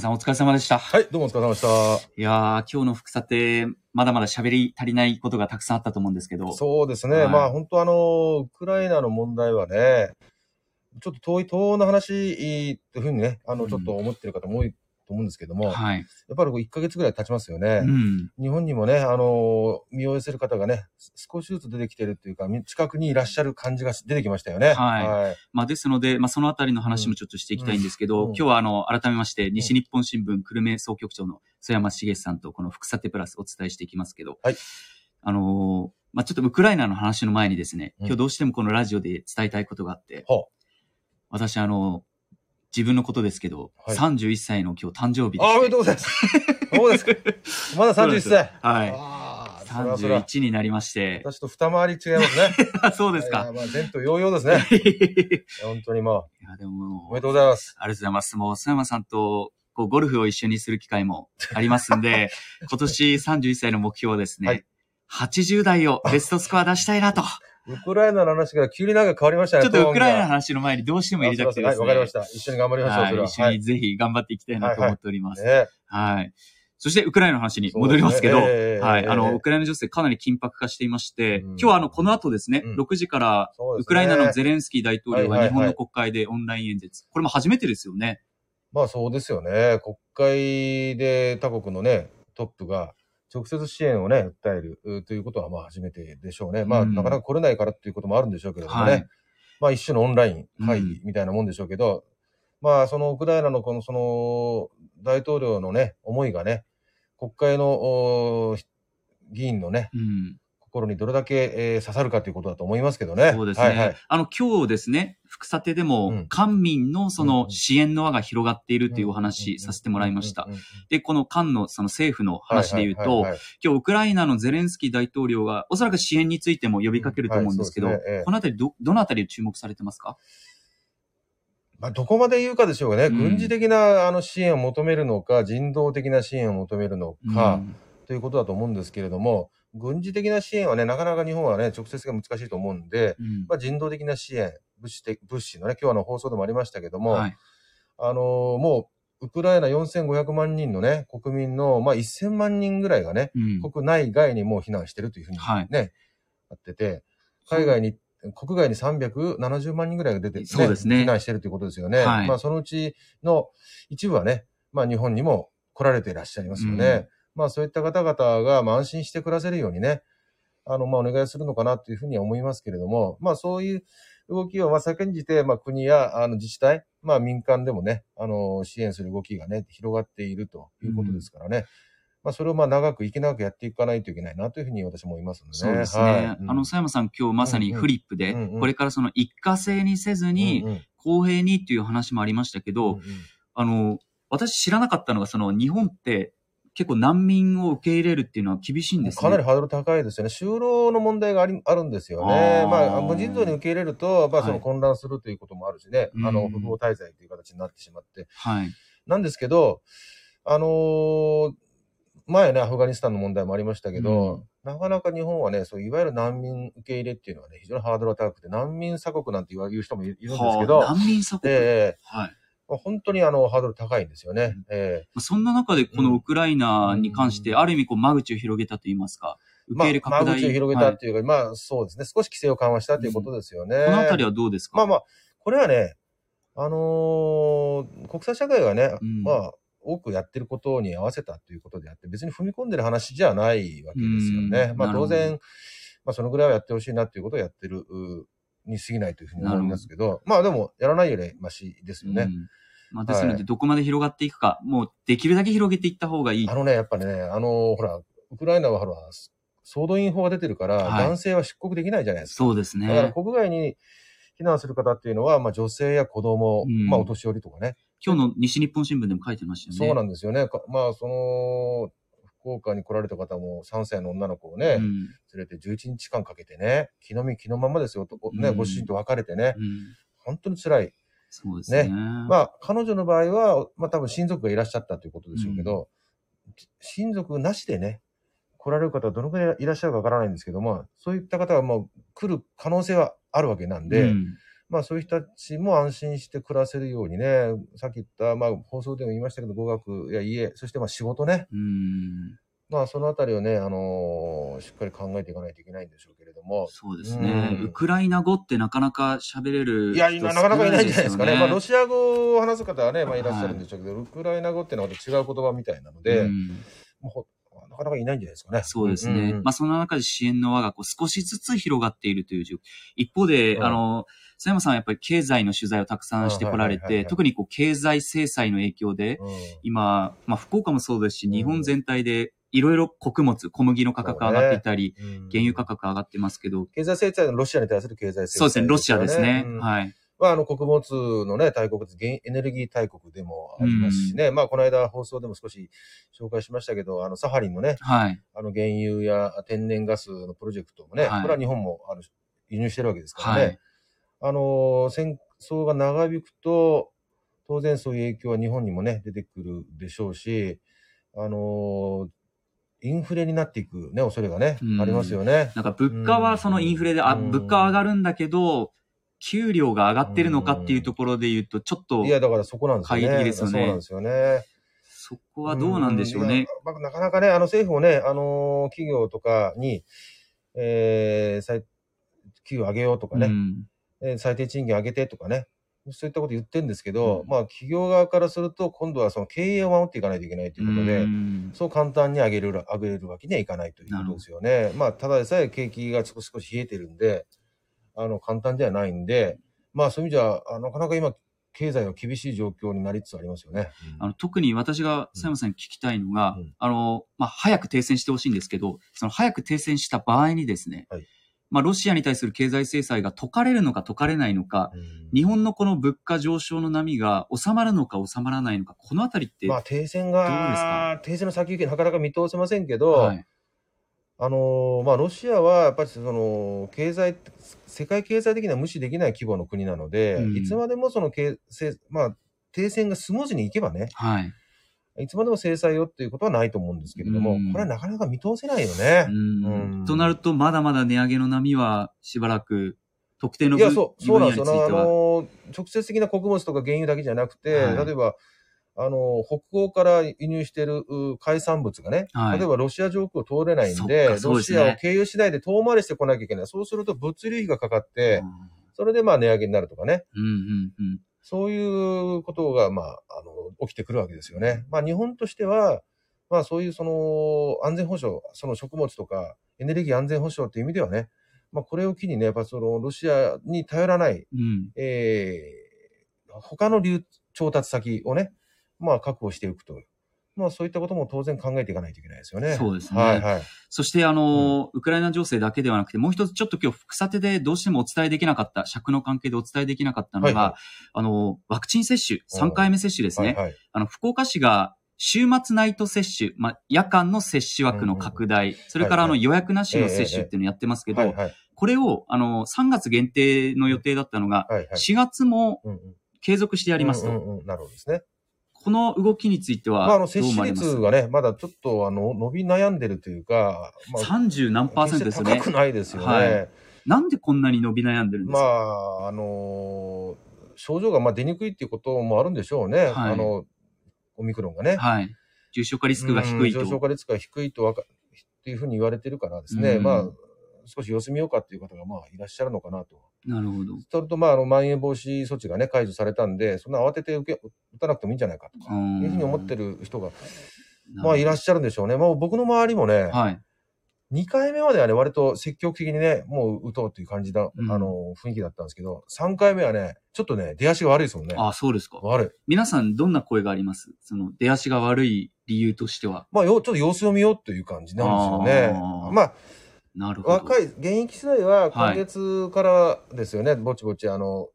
さんお疲れ様でした。はい、どうもお疲れ様でした。いやー、今日の福さて、まだまだ喋り足りないことがたくさんあったと思うんですけど。そうですね。はいまあ本当あの、ウクライナの問題はね、ちょっと遠い、東欧の話っていうふうにね、あの、うんちょっと思ってる方も多いと思うんですけども、やはい。っぱりこう1ヶ月ぐらい経ちますよね。うん。日本にもね、あの、身を寄せる方がね、少しずつ出てきてるっていうか、み近くにいらっしゃる感じが出てきましたよね。はいまあですので、まあそのあたりの話もちょっとしていきたいんですけど、うんうん今日はあの、改めまして、西日本新聞久留米総局長の曽山茂さんとこの福さてプラスお伝えしていきますけど、はいあのーまあちょっとウクライナの話の前にですね、うん今日どうしてもこのラジオで伝えたいことがあって、ほ私あの、自分のことですけど、はい31歳の今日誕生日であ、おめでとうございます。そうですか。まだ31歳。はい。ああ、それはそれは31になりまして。私と二回り違いますね。そうですか。まあ、前途洋々ですね。本当にまあ、いや、でも、おめでとうございます。ありがとうございます。もう、須山さんと、こう、ゴルフを一緒にする機会もありますんで、今年31歳の目標はですね、はい80代をベストスコア出したいなと。ウクライナの話が急になんか変わりましたね。ちょっとウクライナの話の前にどうしても入れたくてですね。はい、わかりました。一緒に頑張りましょう、はいそれは。一緒にぜひ頑張っていきたいなと思っております。はい。ねそして、ウクライナの話に戻りますけど、ねええはい。あの、ええウクライナ情勢かなり緊迫化していまして、うん今日はあの、この後ですね、うん6時から、ウクライナのゼレンスキー大統領がはいはいはい日本の国会でオンライン演説。これも初めてですよね。まあそうですよね。国会で他国のね、トップが直接支援をね、訴えるうということはまあ初めてでしょうね。まあ、うんなかなか来れないからっていうこともあるんでしょうけれどもね。はいまあ一種のオンライン会議みたいなもんでしょうけど、まあそのウクライナのこのその大統領のね、思いがね、国会のお議員のね、うん。心にどれだけ、えー刺さるかということだと思いますけどね。そうですね。はいはい。あの、今日ですね、福さてでも、うん。官民のそうんの支援の輪が広がっているというお話させてもらいました。で、この官のその政府の話で言うと今日ウクライナのゼレンスキー大統領が、おそらく支援についても呼びかけると思うんですけど、うん。はいそうですね。ええ。このあたりど、どのあたりを注目されてますか？まあ、どこまで言うかでしょうがね、うん。軍事的なあの支援を求めるのか、人道的な支援を求めるのか、うん。ということだと思うんですけれども、軍事的な支援はね、なかなか日本はね、直接が難しいと思うんで、うんまあ、人道的な支援、物資的物資のね、今日の放送でもありましたけども、はい。あのーもう、ウクライナ4500万人のね、国民の、まあ、1000万人ぐらいがね、うん国内外にもう避難してるというふうにね、はいなってて、海外に、国外に370万人ぐらいが出て、そうですね避難してるということですよね。はいまあ、そのうちの一部はね、まあ、日本にも来られていらっしゃいますよね。まあ、そういった方々が、まあ、安心して暮らせるようにね、あの、まあ、お願いするのかなというふうには思いますけれども、まあ、そういう動きを、まあ、先んじて、まあ、国や、あの、自治体、まあ、民間でもね、あの、支援する動きがね、広がっているということですからね。まあ、それをまあ、長く、息長くやっていかないといけないなというふうに私も思いますのでね。そうですね。はいあの、佐山さん今日まさにフリップで、うんうんこれからその一過性にせずに、うんうん公平にっていう話もありましたけど、うんうんあの、私知らなかったのが、その日本って結構難民を受け入れるっていうのは厳しいんですね。かなりハードル高いですよね。就労の問題がありあるんですよあね。ーまあ、無尽蔵に受け入れると、まあ、そはいの混乱するということもあるしね、あの、うん不法滞在という形になってしまって。はい。なんですけど、あのー前ね、アフガニスタンの問題もありましたけど、なかなか日本はね、そういわゆる難民受け入れっていうのはね、非常にハードルが高くて、難民鎖国なんて言う人もいるんですけど、はあ難民鎖国。ええはい。まあ本当にあの、ハードル高いんですよね。うん。ええ。そんな中でこのウクライナに関して、うん。ある意味こう間口を広げたと言いますか、受けまあ入れ、拡大。間口を広げはいたっていうか、まあそうですね、少し規制を緩和したということですよね。このあたりはどうですか？まあまあ、これはね、あのー国際社会がね、うん。まあ、多くやってることに合わせたということであって、別に踏み込んでる話じゃないわけですよね。まあ当然、まあそのぐらいはやってほしいなっていうことをやってるうに過ぎないというふうに思いますけど、まあでも、やらないよりマシですよね。うんまあ、ですので、はいどこまで広がっていくか、もうできるだけ広げていった方がいいあ。のね、やっぱね、あのーほら、ウクライナはほら、総動員法が出てるから、はい男性は出国できないじゃないですか。そうですだからね。国外に避難する方っていうのは、まあ女性や子供、うんまあお年寄りとかね、今日の西日本新聞でも書いてましたよね。そうなんですよね。かまあ、その、福岡に来られた方も3歳の女の子をね、うん。連れて11日間かけてね、気の身気のままですよ、とね、うん。ご主人と別れてね、うん。本当に辛い。そうですね。ね。まあ、彼女の場合は、まあ多分親族がいらっしゃったということでしょうけど、親族なしでね、来られる方はどのくらいいらっしゃるかわからないんですけども、そういった方はもう来る可能性はあるわけなんで、うんまあそういう人たちも安心して暮らせるようにね、さっき言った、まあ放送でも言いましたけど、語学や家、そしてまあ仕事ね、うん。まあそのあたりをね、あのーしっかり考えていかないといけないんでしょうけれども、そうですね。うんウクライナ語ってなかなか喋れるいや、人なかなかいないんじゃないですかね。少まあロシア語を話す方はね、まあいらっしゃるんでしょうけど、ウクライナ語ってのはまた違う言葉みたいなので、うんもうほなかなかいないんじゃないですかね。そうですね。んんまあ、その中で支援の輪がこう少しずつ広がっているという状況。一方で、うん。あの、佐山さんはやっぱり経済の取材をたくさんしてこられて、特にこう経済制裁の影響で、うん。今、まあ、福岡もそうですし、うん。日本全体でいろいろ穀物、小麦の価格上がっていたり、うん。原油価格上がってますけど、経済制裁のロシアに対する経済制裁、そうですね、ロシアですね。うん。はい。まあ、あの、穀物のね、大国エネルギー大国でもありますしね。まあ、この間放送でも少し紹介しましたけど、あの、サハリンのね、はい。あの、原油や天然ガスのプロジェクトもね、はいこれは日本も、あの、輸入してるわけですからね。はい。あの、戦争が長引くと、当然そういう影響は日本にもね、出てくるでしょうし、あの、インフレになっていくね、恐れがね、うんありますよね。なんか物価はそのインフレで、あ、うん物価は上がるんだけど、給料が上がってるのかっていうところで言うと、ちょっとい、や、だからそこなんですよね。懐疑的ですよね。そうなんですよね。そこはどうなんでしょうね。まあなかなかね、あの政府もね、あのー企業とかに、えー、最給与上げようとかね、うん。えー最低賃金上げてとかね、そういったこと言ってるんですけど、うん。まあ企業側からすると、今度はその経営を守っていかないといけないということで、うん。そう簡単に上げる、上げれるわけにはいかないということですよね。まあ、ただでさえ景気が少し少し冷えてるんで、あの、簡単ではないんで、まあそういう意味じゃ、あなかなか今、経済は厳しい状況になりつつありますよね。あの特に私が佐山さんに聞きたいのが、うん。あの、まあ、早く停戦してほしいんですけど、その早く停戦した場合にですね、はい。まあ、ロシアに対する経済制裁が解かれるのか解かれないのか、うん。日本のこの物価上昇の波が収まるのか収まらないのか、このあたりって、まあ停戦が、停戦の先行きなかなか見通せませんけど、はい、あのーまあロシアはやっぱりその経済、世界経済的には無視できない規模の国なので、うんいつまでもその経せまあ停戦がスムーズにいけばね、はい。いつまでも制裁をっていうことはないと思うんですけれども、うんこれはなかなか見通せないよね。うんうんとなると、まだまだ値上げの波はしばらく、特定のいや、分そう、そうなんですよね。あのー、直接的な穀物とか原油だけじゃなくて、はい例えば、あのー、北欧から輸入しているう海産物がね、はい例えばロシア上空を通れないんで、ですねロシアを経由しないで遠回りしてこなきゃいけない。そうすると物流費がかかって、うんそれでまあ値上げになるとかね。うんうんうんそういうことが、まあ、あの、起きてくるわけですよね。まあ、日本としては、まあ、そういうその、安全保障、その食物とか、エネルギー安全保障という意味ではね、まあ、これを機にね、やっぱその、ロシアに頼らない、うんえー、他の流、調達先をね、まあ、確保していくと。まあ、そういったことも当然考えていかないといけないですよね。そうですねはい、はい。そして、あの、ウクライナ情勢だけではなくて、もう一つちょっと今日、草手でどうしてもお伝えできなかった、尺の関係でお伝えできなかったのが、はいはいあの、ワクチン接種、3回目接種ですね。はい、はい。あの、福岡市が、週末ナイト接種、まあ、夜間の接種枠の拡大、それからあの予約なしの接種っていうのをやってますけど。これを、あの、3月限定の予定だったのが、はい、はい。4月もうんうん継続してやりますと。うんうんうんなるほどですね。この動きについては、まあ、あの、接種率がね、まだちょっと、あの、伸び悩んでるというか、まあ、30何パーセントですよね。高くないですよね。はいなんでこんなに伸び悩んでるんですまか、あ、あのー症状がまあ出にくいっていうこともあるんでしょうね。はいあの、オミクロンがね。はい。重症化リスクが低いと。うん重症化リスクが低いとわかっていうふうに言われてるからですね。うんまあ、少し様子見ようかっていう方がまあいらっしゃるのかなと。なるほど。それと、まあ、あの、まん延防止措置がね、解除されたんで、そんな慌てて受け、打たなくてもいいんじゃないかとか、うんいうふうに思ってる人が、まあ、いらっしゃるんでしょうね。まあ、僕の周りもね、はい。2回目まではね、割と積極的にね、もう打とうっていう感じだ、うんあの、雰囲気だったんですけど、3回目はね、ちょっとね、出足が悪いですもんね。あ、そうですか。悪い。皆さんどんな声があります？その出足が悪い理由としては。まあ、よ、ちょっと様子を見ようという感じなんですよねあー。まあ、なるほど。若い、現役世代は今月からですよね、ぼちぼち、あの、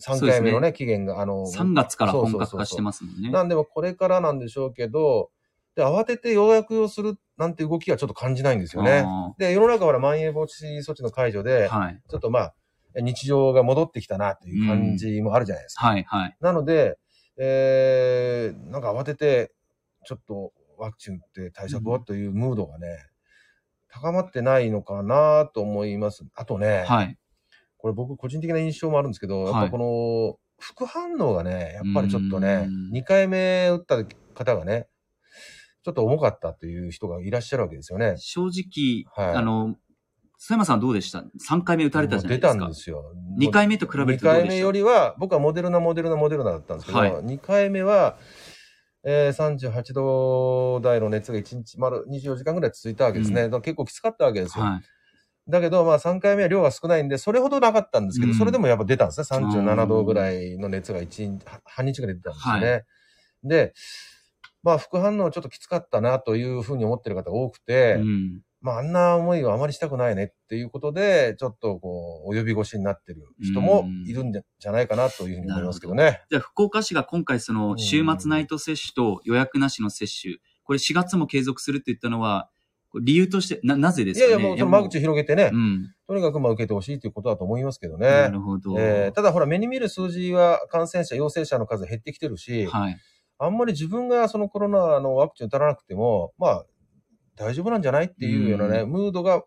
3回目のね、期限が、あの、3月から本格化そうそうそうそうしてますもんね。なんでもこれからなんでしょうけど、で、慌てて予約をするなんて動きはちょっと感じないんですよね。あで、世の中はまん延防止措置の解除で、ーはい。ちょっとまあ、日常が戻ってきたなという感じもあるじゃないですか。はい、はい。なので、えー、なんか慌てて、ちょっとワクチン打って対策をというムードがね、高まってないのかなと思います。あとね、はい。これ僕個人的な印象もあるんですけど、はいやっぱこの、副反応がね、やっぱりちょっとねうん、2回目打った方がね、ちょっと重かったという人がいらっしゃるわけですよね。正直、はいあの、須山さんどうでした ?3 回目打たれたじゃないですか。たんですよ。2回目と比べる2とどうでした？回目よりは、僕はモデルナ、モデルナ、モデルナだったんですけど、はい2回目は、えー、38度台の熱が1日、丸24時間ぐらい続いたわけですね。うんだから結構きつかったわけですよ。はい。だけど、まあ3回目は量が少ないんで、それほどなかったんですけど、うんそれでもやっぱ出たんですね。37度ぐらいの熱が1日、は半日ぐらい出たんですよね。はで、まあ副反応ちょっときつかったなというふうに思ってる方が多くて、うん。まああんな思いはあまりしたくないねっていうことで、ちょっとこう、お呼び越しになってる人もいるんじゃないかなというふうに思いますけどね。じゃあ、福岡市が今回その週末ナイト接種と予約なしの接種、これ4月も継続するって言ったのは、理由として、な、なぜですかね？いやいや、もうその間口を広げてね、うん。とにかくまあ受けてほしいということだと思いますけどなね。るほど。えーただほら、目に見る数字は感染者、陽性者の数減ってきてるし、はい。あんまり自分がそのコロナのワクチン打たなくても、まあ、大丈夫なんじゃない？っていうようなね、うムードが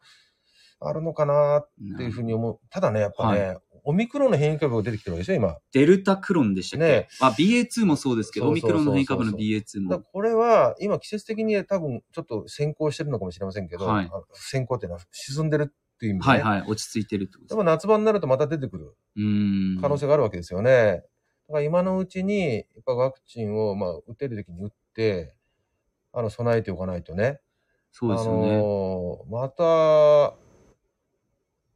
あるのかなっていうふうに思う。ただね、やっぱね、オミクロンの変異株が出てきてるわけですよ、今。デルタクロンでしたっけ、ねあ、BA2 もそうですけど、オミクロンの変異株の BA2 も。らこれは、今季節的に多分ちょっと先行してるのかもしれませんけど、はい先行っていうのは沈んでるっていう意味で、ね。はいはい。落ち着いてるってことでも夏場になるとまた出てくる。可能性があるわけですよね。だから今のうちに、やっぱワクチンを、まあ、打てる時に打って、あの、備えておかないとね。そうですよね。あのーまた、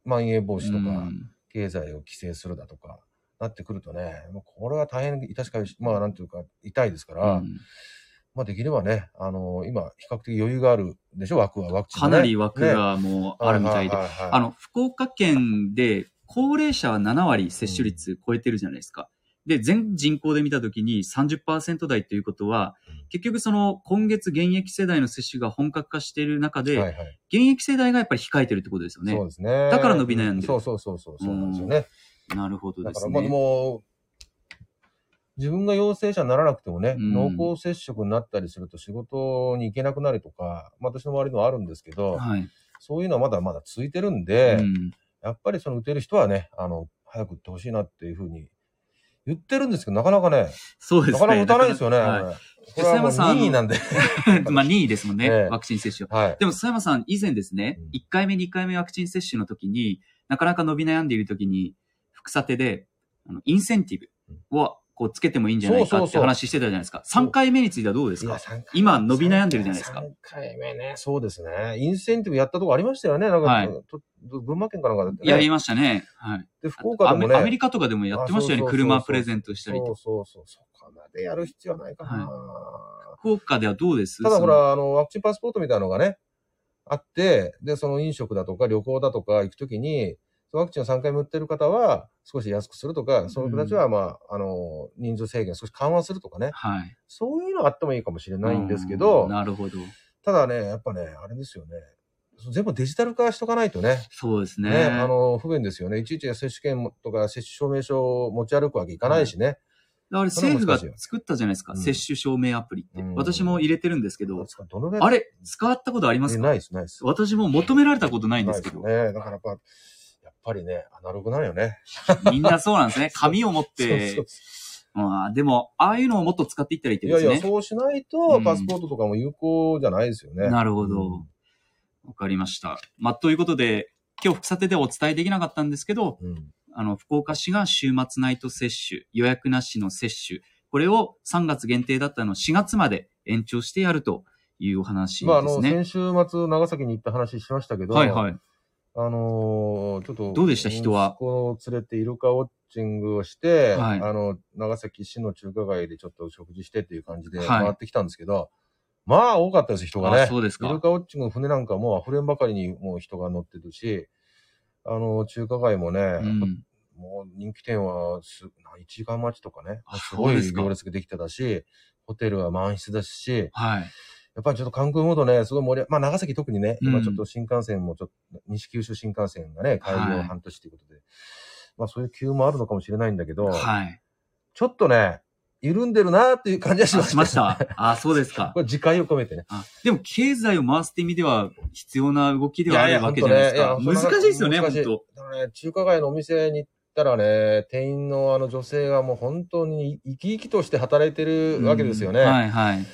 まん延防止とか、うん経済を規制するだとか、なってくるとね、もうこれは大変致しかし、まあ、なんていうか、痛いですから、うんまあ、できればね、あのー今、比較的余裕があるでしょ、枠は、ワクチンがね、かなり枠ねがもうあるみたいで。あの、福岡県で高齢者は7割接種率超えてるじゃないですか。で、全人口で見たときに30%台ということは、うん結局その今月現役世代の接種が本格化している中で、はいはい現役世代がやっぱり控えてるってことですよねそう。ですね。だから伸び悩んでるそうそうそうそう、そうなんですよね。なるほどですだから。も、自分が陽性者にならなくてもね、うん濃厚接触になったりすると仕事に行けなくなるとか、まあ私の周りのはあるんですけど、はい。そういうのはまだまだ続いてるんで、うんやっぱりその打てる人はね、あの、早く打ってほしいなっていうふうに言ってるんですけど、なかなかね、そうですね。なかなか打たないですよね。なかなかこれはもう須山さん2位なんで。は いまあ2位ですもんね、ええワクチン接種は。はい。でも、須山さん、以前ですねうん、1回目、2回目ワクチン接種の時に、なかなか伸び悩んでいる時に、副査定で、あのインセンティブをこうつけてもいいんじゃないかって話してたじゃないですか。そう3回目についてはどうですか？今伸び悩んでるじゃないですか3回目ね。そうですね。インセンティブやったとこありましたよね。なんか、はいと群馬県かなんかで、ね。やりましたね。はい。で、福岡でもね。アメリカとかでもやってましたよね。車プレゼントしたりと。そうそうそう。そこまでやる必要はないかな。福岡ではどうです？ただほら、あの、ワクチンパスポートみたいなのがね、あって、で、その飲食だとか旅行だとか行くときに、ワクチンを3回も打ってる方は少し安くするとか、その人たちはまあ、あの、人数制限少し緩和するとかね。はい。そういうのあってもいいかもしれないんですけどうん、なるほど。ただね、やっぱね、あれですよね。全部デジタル化しとかないとね。そうですね。ね、あの、不便ですよね。いちいち接種券とか接種証明書を持ち歩くわけいかないしね。だから政府が作ったじゃないですか。うん接種証明アプリって。うん私も入れてるんですけど、どあれ、使ったことありますか？えないです、ないです。私も求められたことないんですけど。ね。だからやっぱ、ぱりね、アナログなのよね。みんなそうなんですね。紙を持っそうてそう。まあでも、ああいうのをもっと使っていったらいいってことですね。いやいや、そうしないとう、んパスポートとかも有効じゃないですよね。なるほどうん。わかりました。まあ、ということで、今日、副査定ではお伝えできなかったんですけど、うんあの、福岡市が週末ナイト接種、予約なしの接種、これを3月限定だったのを4月まで延長してやるというお話まあ、あの、ですね。先週末、長崎に行った話しましたけど、はいはい。あのーちょっと、どうでした？人は？息子を連れてイルカウォッチングをして、はいあの、長崎市の中華街でちょっと食事してっていう感じではい回ってきたんですけど、まあ、多かったです、人がね。あそうですかイルカウォッチングの船なんかも溢れんばかりにもう人が乗ってるし、あの、中華街もね、うん。もう人気店はす、1時間待ちとかねあ、すごい行列ができてたし、ホテルは満室だし、はい。やっぱりちょっと観光モードね、すごい盛り上まあ長崎特にね、うん今ちょっと新幹線もちょっと、西九州新幹線がね、開はい業半年ということで、まあそういう急もあるのかもしれないんだけど、はい。ちょっとね、緩んでるなっていう感じはしました。あしました。あ、そうですか こ。れ自戒を込めてね。あでも、経済を回すって意味では必要な動きではあるわけじゃないですか。いやいや本当ね難しいですよね、本当だからね、中華街のお店に行ったらね、店員のあの女性がもう本当に生き生きとして働いてるわけですよね。うんはいはい。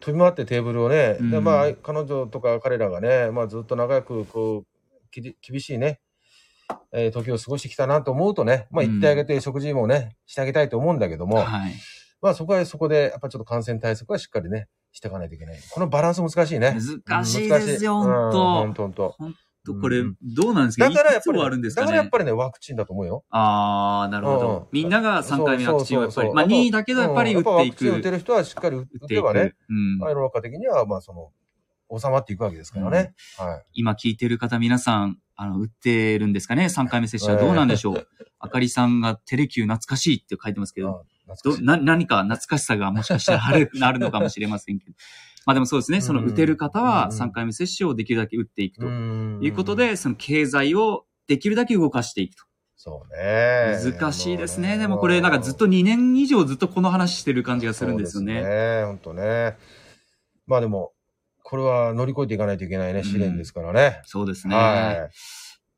飛び回ってテーブルをね、うんでまあ、彼女とか彼らがね、まあ、ずっと長くこうきり厳しいね、えー時を過ごしてきたなと思うとね、まあ、うん行ってあげて食事もね、してあげたいと思うんだけども、はい。まあ、そこはそこで、やっぱちょっと感染対策はしっかりね、していかないといけない。このバランス難しいね。難しいですよ、うん本当本当本当本当これうん、どうなんですか？だからやっぱり、いつもあるんですかね？だからやっ。ぱりね、ワクチンだと思うよ。ああ、なるほうんど。みんなが3回目ワクチンをやっぱり、そうそうそうまあ任意だけどやっぱり打っていうんやっぱワクチン打てく。る人はしっかり打打ってばね、うんまあ世の中的には、まあその、収まっていくわけですからね。はい。今聞いてる方皆さん、あの、打ってるんですかね ?3 回目接種はどうなんでしょう、あかりさんがテレキュー懐かしいって書いてますけど、どな何か懐かしさがもしかしたらある あるのかもしれませんけど。まあでもそうですね。そのうん打てる方はうん3回目接種をできるだけ打っていくとんいうこと、で、その経済をできるだけ動かしていくと。そうね。難しいですね。でもこれなんかずっと2年以上ずっとこの話してる感じがするんですよね。そうね。本当ね。まあでも、これは乗り越えていかないといけないね、試練ですからね。そうですね。はい。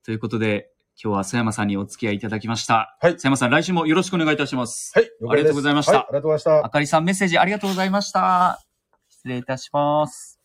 ということで、今日は佐山さんにお付き合いいただきました。はい佐山さん、来週もよろしくお願いいたします。はい。ありがとうございましたはい、ありがとうございましたあ。かりさん、メッセージありがとうございました。失礼いたします。